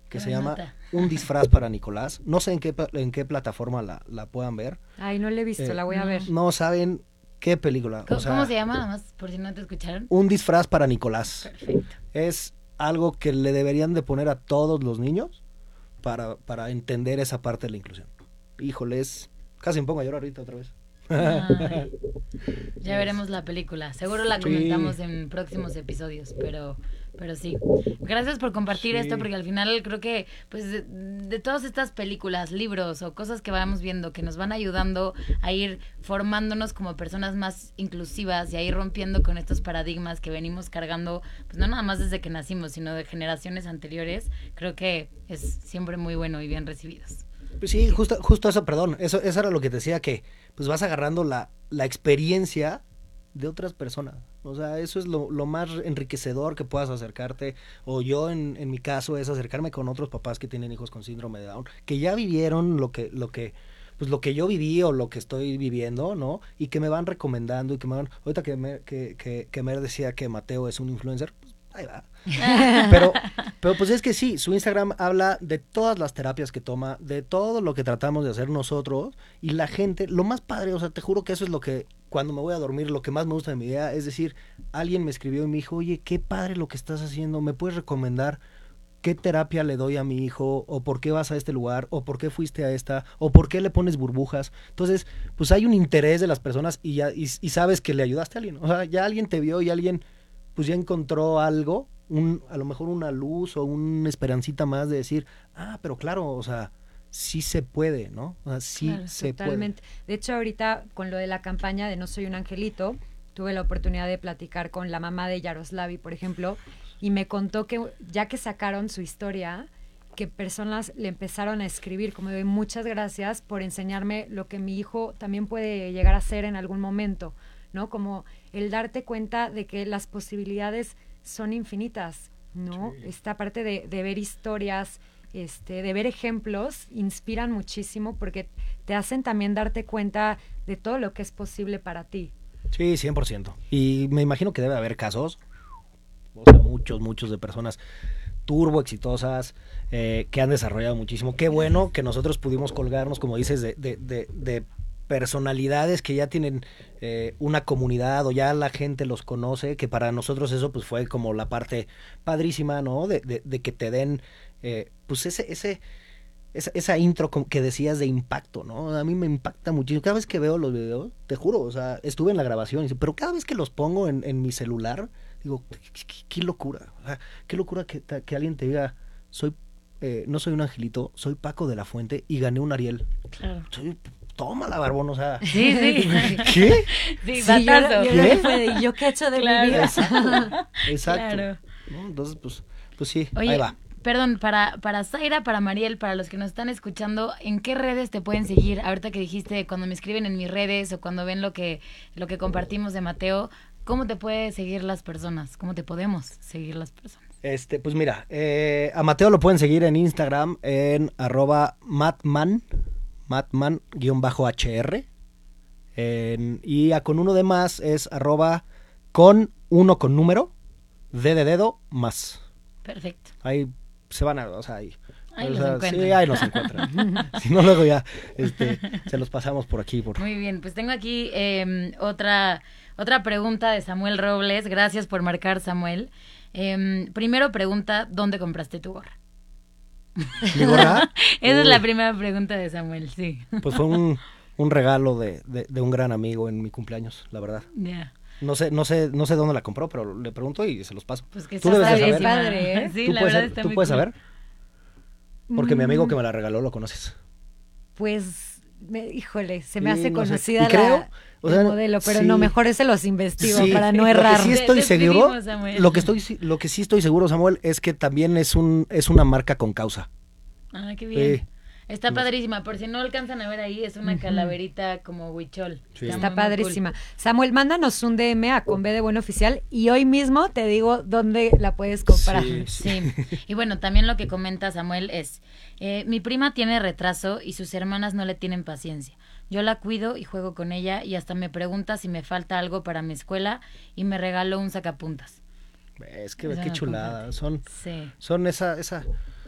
que Qué se llama nota. Un disfraz para Nicolás. No sé en qué, en qué plataforma la, la puedan ver. Ay, no le he visto, Eh, la voy a ver. No saben qué película. ¿Cómo, o sea, cómo se llama? Nada más por si no te escucharon. Un disfraz para Nicolás. Perfecto. Es algo que le deberían de poner a todos los niños para, para entender esa parte de la inclusión. Híjoles, casi me pongo a llorar ahorita otra vez. Ay. Ya veremos la película. Seguro la Sí. comentamos en próximos episodios, pero, pero sí. Gracias por compartir Sí. esto, porque al final creo que, pues, de, de todas estas películas, libros o cosas que vamos viendo que nos van ayudando a ir formándonos como personas más inclusivas y a ir rompiendo con estos paradigmas que venimos cargando, pues no nada más desde que nacimos, sino de generaciones anteriores, creo que es siempre muy bueno y bien recibidos. Pues sí, justo, justo eso, perdón. Eso, eso era lo que te decía que pues vas agarrando la, la experiencia de otras personas. O sea, eso es lo, lo más enriquecedor que puedas acercarte. O yo, en, en mi caso, es acercarme con otros papás que tienen hijos con síndrome de Down, que ya vivieron lo que, lo que, pues lo que yo viví o lo que estoy viviendo, ¿no? Y que me van recomendando y que me van. Ahorita que Mer, que, que, que Mer decía que Mateo es un influencer, pues ahí va. Pero, pero pues es que sí, su Instagram habla de todas las terapias que toma, de todo lo que tratamos de hacer nosotros y la gente, lo más padre, o sea, te juro que eso es lo que cuando me voy a dormir, lo que más me gusta de mi idea, es decir, alguien me escribió y me dijo, oye, qué padre lo que estás haciendo, ¿me puedes recomendar qué terapia le doy a mi hijo? ¿O por qué vas a este lugar? ¿O por qué fuiste a esta? ¿O por qué le pones burbujas? Entonces, pues hay un interés de las personas y ya y, y sabes que le ayudaste a alguien. O sea, ya alguien te vio y alguien pues ya encontró algo, un, a lo mejor una luz o una esperancita más de decir, ah, pero claro, o sea, sí se puede, ¿no? O sea, sí Claro, se Totalmente. De hecho, ahorita con lo de la campaña de No Soy un Angelito, tuve la oportunidad de platicar con la mamá de Yaroslavi, por ejemplo, y me contó que ya que sacaron su historia, que personas le empezaron a escribir como de muchas gracias por enseñarme lo que mi hijo también puede llegar a ser en algún momento, ¿no? Como el darte cuenta de que las posibilidades son infinitas, ¿no? Sí. Esta parte de, de ver historias, este, de ver ejemplos, inspiran muchísimo porque te hacen también darte cuenta de todo lo que es posible para ti. Sí, 100%. Y me imagino que debe haber casos, o sea, muchos, muchos de personas turbo exitosas, eh, que han desarrollado muchísimo. Qué bueno que nosotros pudimos colgarnos, como dices, de, de, de, de personalidades que ya tienen eh, una comunidad o ya la gente los conoce, que para nosotros eso pues fue como la parte padrísima, ¿no? De, de, de que te den eh, pues ese, ese, esa, esa intro que decías de impacto, ¿no? A mí me impacta muchísimo. Cada vez que veo los videos, te juro, o sea, estuve en la grabación, pero cada vez que los pongo en, en mi celular, digo, qué, qué- qué locura, o sea, qué locura que, que alguien te diga, soy, eh, no soy un angelito, soy Paco de la Fuente y gané un Ariel. Claro. Soy, tómala, barbón, o sea. Sí, sí. ¿Qué? Sí, Sí, yo, batazo. yo- ¿Qué? fue de, ¿yo qué he hecho de Claro. mi vida? Exacto. Exacto. Claro. ¿no? Entonces, pues, pues sí, Oye, ahí va. perdón, para, para Zaira, para Mariel, para los que nos están escuchando, ¿en qué redes te pueden seguir? Ahorita que dijiste cuando me escriben en mis redes o cuando ven lo que, lo que compartimos de Mateo, ¿cómo te pueden seguir las personas? ¿Cómo te podemos seguir las personas? Este, pues mira, eh, a Mateo lo pueden seguir en Instagram en arroba matman, matman-hr. En- y a con uno de más es arroba con uno con número, d de dedo, más. Perfecto. Ahí se van a, o sea, ahí. Ahí o los encuentran. Sí, ahí nos encuentran. si no, luego ya este, se los pasamos por aquí. Por... Muy bien, pues tengo aquí eh, otra, otra pregunta de Samuel Robles. Gracias por marcar, Samuel. Eh, primero pregunta, ¿dónde compraste tu gorra? ¿Mi gorra? Esa es la primera pregunta de Samuel, sí. Pues fue un, un regalo de, de- de un gran amigo en mi cumpleaños, la verdad. Ya. No sé, no sé, no sé dónde la compró, pero le pregunto y se los paso. Pues que Tú debes de saber. padre, ¿eh? Sí, ¿Tú la puedes, verdad está tú muy puedes cool. saber? Porque mi amigo Mm, que me la regaló lo conoces. Pues, me- híjole, se me Sí, hace no sé. conocida Y creo, el modelo, pero sí. no, mejor ese los investigo Sí, para no lo que errar. sí estoy seguro, lo que estoy, lo que sí estoy seguro, Samuel, es que también es un, es una marca con causa. Ah, qué bien. Sí. Está padrísima. Por si no alcanzan a ver ahí, es una calaverita como huichol. Sí. Está muy, muy cool. padrísima. Samuel, mándanos un DM a con B de Buen Oficial y hoy mismo te digo dónde la puedes comprar. Sí, Sí, y bueno, también lo que comenta Samuel es, eh, mi prima tiene retraso y sus hermanas no le tienen paciencia. Yo la cuido y juego con ella y hasta me pregunta si me falta algo para mi escuela y me regaló un sacapuntas. Es que qué chulada. Son, Sí. son esa, esa.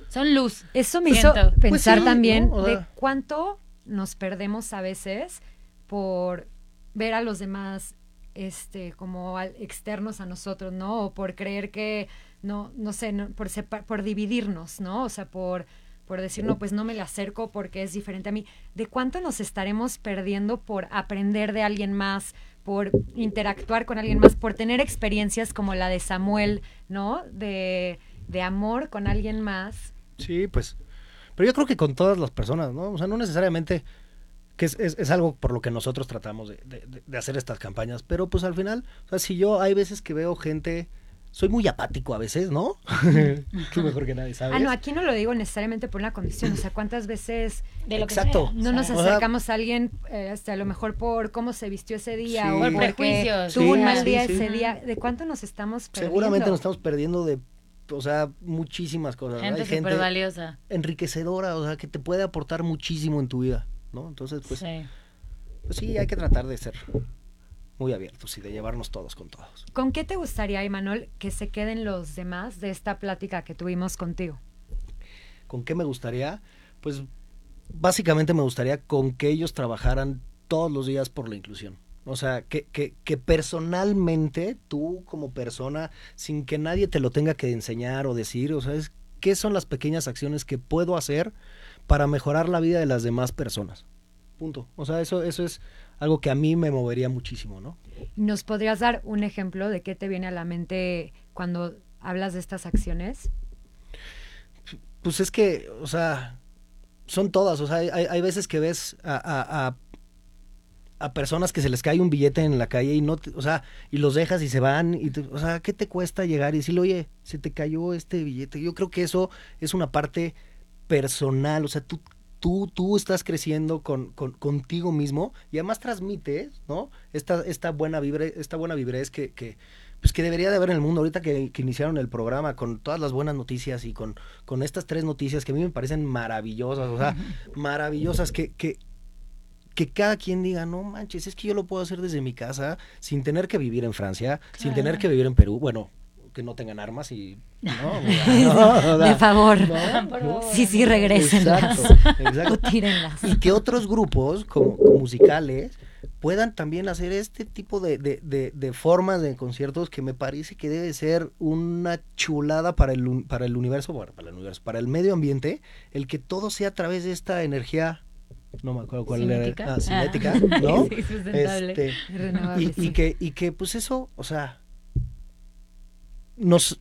Son luz. Eso me hizo Siento. pensar Pues sí, también de cuánto nos perdemos a veces por ver a los demás este como al- externos a nosotros, ¿no? O por creer que no no sé, no- por sepa- por dividirnos, ¿no? O sea, por por decir, no, pues no me le acerco porque es diferente a mí. ¿De cuánto nos estaremos perdiendo por aprender de alguien más, por interactuar con alguien más, por tener experiencias como la de Samuel, ¿no? De, de amor con alguien más. Sí, pues. Pero yo creo que con todas las personas, ¿no? O sea, no necesariamente que es, es- es algo por lo que nosotros tratamos de, de- de- hacer estas campañas, pero pues al final, o sea, si yo hay veces que veo gente, soy muy apático a veces, ¿no? Tú mejor que nadie sabes. Ah, no, aquí no lo digo necesariamente por una condición. O sea, ¿cuántas veces De lo que sea. no O nos sea, O sea- acercamos a alguien, eh, hasta a lo mejor por cómo se vistió ese día Sí. o Por prejuicios. tuvo Sí, un mal día sí. ese día? ¿De cuánto nos estamos perdiendo? Seguramente nos estamos perdiendo de, o sea, muchísimas cosas. Gente Hay gente valiosa. enriquecedora, o sea, que te puede aportar muchísimo en tu vida, ¿no? Entonces, pues sí. pues sí, hay que tratar de ser muy abiertos y de llevarnos todos con todos. ¿Con qué te gustaría, Imanol, que se queden los demás de esta plática que tuvimos contigo? ¿Con qué me gustaría? Pues básicamente me gustaría con que ellos trabajaran todos los días por la inclusión. O sea, que, que, que personalmente tú como persona, sin que nadie te lo tenga que enseñar o decir, o sea, es, ¿qué son las pequeñas acciones que puedo hacer para mejorar la vida de las demás personas? Punto. O sea, eso, eso es algo que a mí me movería muchísimo, ¿no? ¿Nos podrías dar un ejemplo de qué te viene a la mente cuando hablas de estas acciones? Pues es que, o sea, son todas. O sea, hay, hay veces que ves a, a, a, a personas que se les cae un billete en la calle y no, te- o sea, y los dejas y se van. Y te- o sea, ¿qué te cuesta llegar y decirle, oye, se te cayó este billete? Yo creo que eso es una parte personal. O sea, tú, tú, tú estás creciendo con, con- contigo mismo y además transmites, ¿no? Esta, esta buena vibra, esta buena vibra es que, que pues que debería de haber en el mundo ahorita que, que iniciaron el programa con todas las buenas noticias y con, con estas tres noticias que a mí me parecen maravillosas, o sea, maravillosas que, que, que cada quien diga, no manches, es que yo lo puedo hacer desde mi casa sin tener que vivir en Francia, sin tener que vivir en Perú, bueno, que no tengan armas y... No, no, de favor. no. Sí, sí, regrésenlas. Exacto, exacto. O tírenlas. Y que otros grupos como, como musicales puedan también hacer este tipo de, de, de- de formas de conciertos que me parece que debe ser una chulada para el, para el universo, bueno, para el universo, para el medio ambiente, el que todo sea a través de esta energía, no me acuerdo cuál ¿Cinética? era, ah, cinética, Ah. ¿no? Sí, sustentable. Este, Renovable, y, y que, y que pues eso, o sea, nos,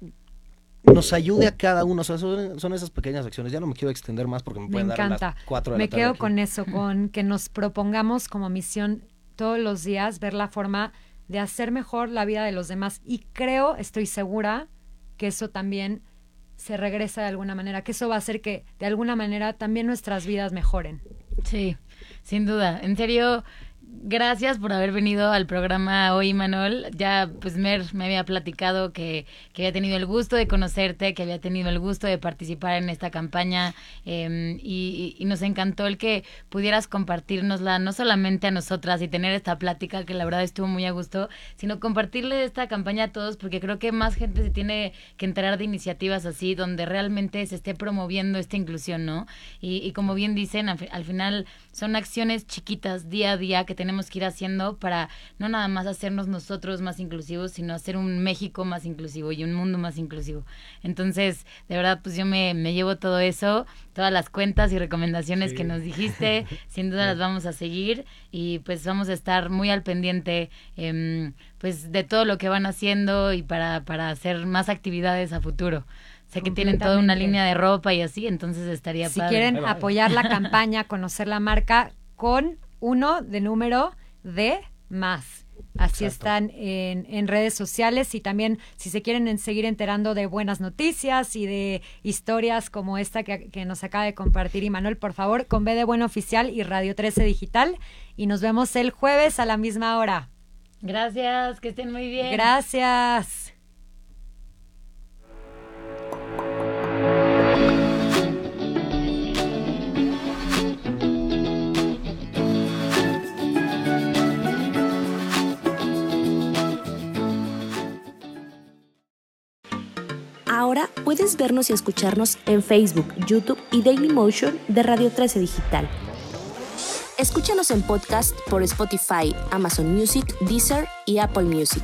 nos ayude a cada uno. O sea, son, son esas pequeñas acciones. Ya no me quiero extender más porque me Me pueden dar a encanta. las 4 de Me la tarde quedo aquí. con eso, con que nos propongamos como misión todos los días ver la forma de hacer mejor la vida de los demás. Y creo, estoy segura, que eso también se regresa de alguna manera, que eso va a hacer que de alguna manera también nuestras vidas mejoren. Sí, sin duda. En serio, gracias por haber venido al programa hoy, Manuel. Ya, pues Mer me había platicado que, que había tenido el gusto de conocerte, que había tenido el gusto de participar en esta campaña y, y, nos encantó el que pudieras compartirnosla, no solamente a nosotras y tener esta plática que la verdad estuvo muy a gusto, sino compartirle esta campaña a todos porque creo que más gente se tiene que enterar de iniciativas así, donde realmente se esté promoviendo esta inclusión, ¿no? Y, y como bien dicen, al, al final son acciones chiquitas día a día que tenemos que ir haciendo para no nada más hacernos nosotros más inclusivos, sino hacer un México más inclusivo y un mundo más inclusivo. Entonces, de verdad, pues yo me, me llevo todo eso, todas las cuentas y recomendaciones Sí. que nos dijiste, sin duda las vamos a seguir y pues vamos a estar muy al pendiente em, pues de todo lo que van haciendo y para, para hacer más actividades a futuro. Sé que tienen toda una línea de ropa y así, entonces estaría Si padre. quieren Ahí va. apoyar la campaña, conocer la marca con uno de número de más. Así Exacto. están en, en redes sociales y también si se quieren en- seguir enterando de buenas noticias y de historias como esta que, que nos acaba de compartir Imanuel, por favor, con B de Bueno Oficial y Radio 13 Digital. Y nos vemos el jueves a la misma hora. Gracias, que estén muy bien. Gracias. Ahora puedes vernos y escucharnos en Facebook, YouTube y Dailymotion de Radio 13 Digital. Escúchanos en podcast por Spotify, Amazon Music, Deezer y Apple Music.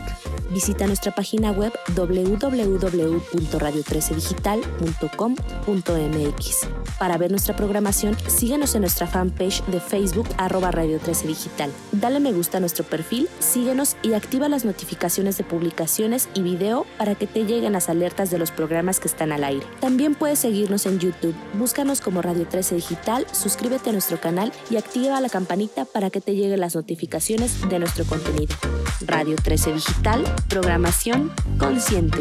Visita nuestra página web www.radio13digital.com.mx. Para ver nuestra programación, síguenos en nuestra fanpage de Facebook arroba Radio 13 Digital. Dale me gusta a nuestro perfil, síguenos y activa las notificaciones de publicaciones y video para que te lleguen las alertas de los programas que están al aire. También puedes seguirnos en YouTube. Búscanos como Radio 13 Digital, suscríbete a nuestro canal y activa la campanita para que te lleguen las notificaciones de nuestro contenido. Radio 13 Digital, programación consciente.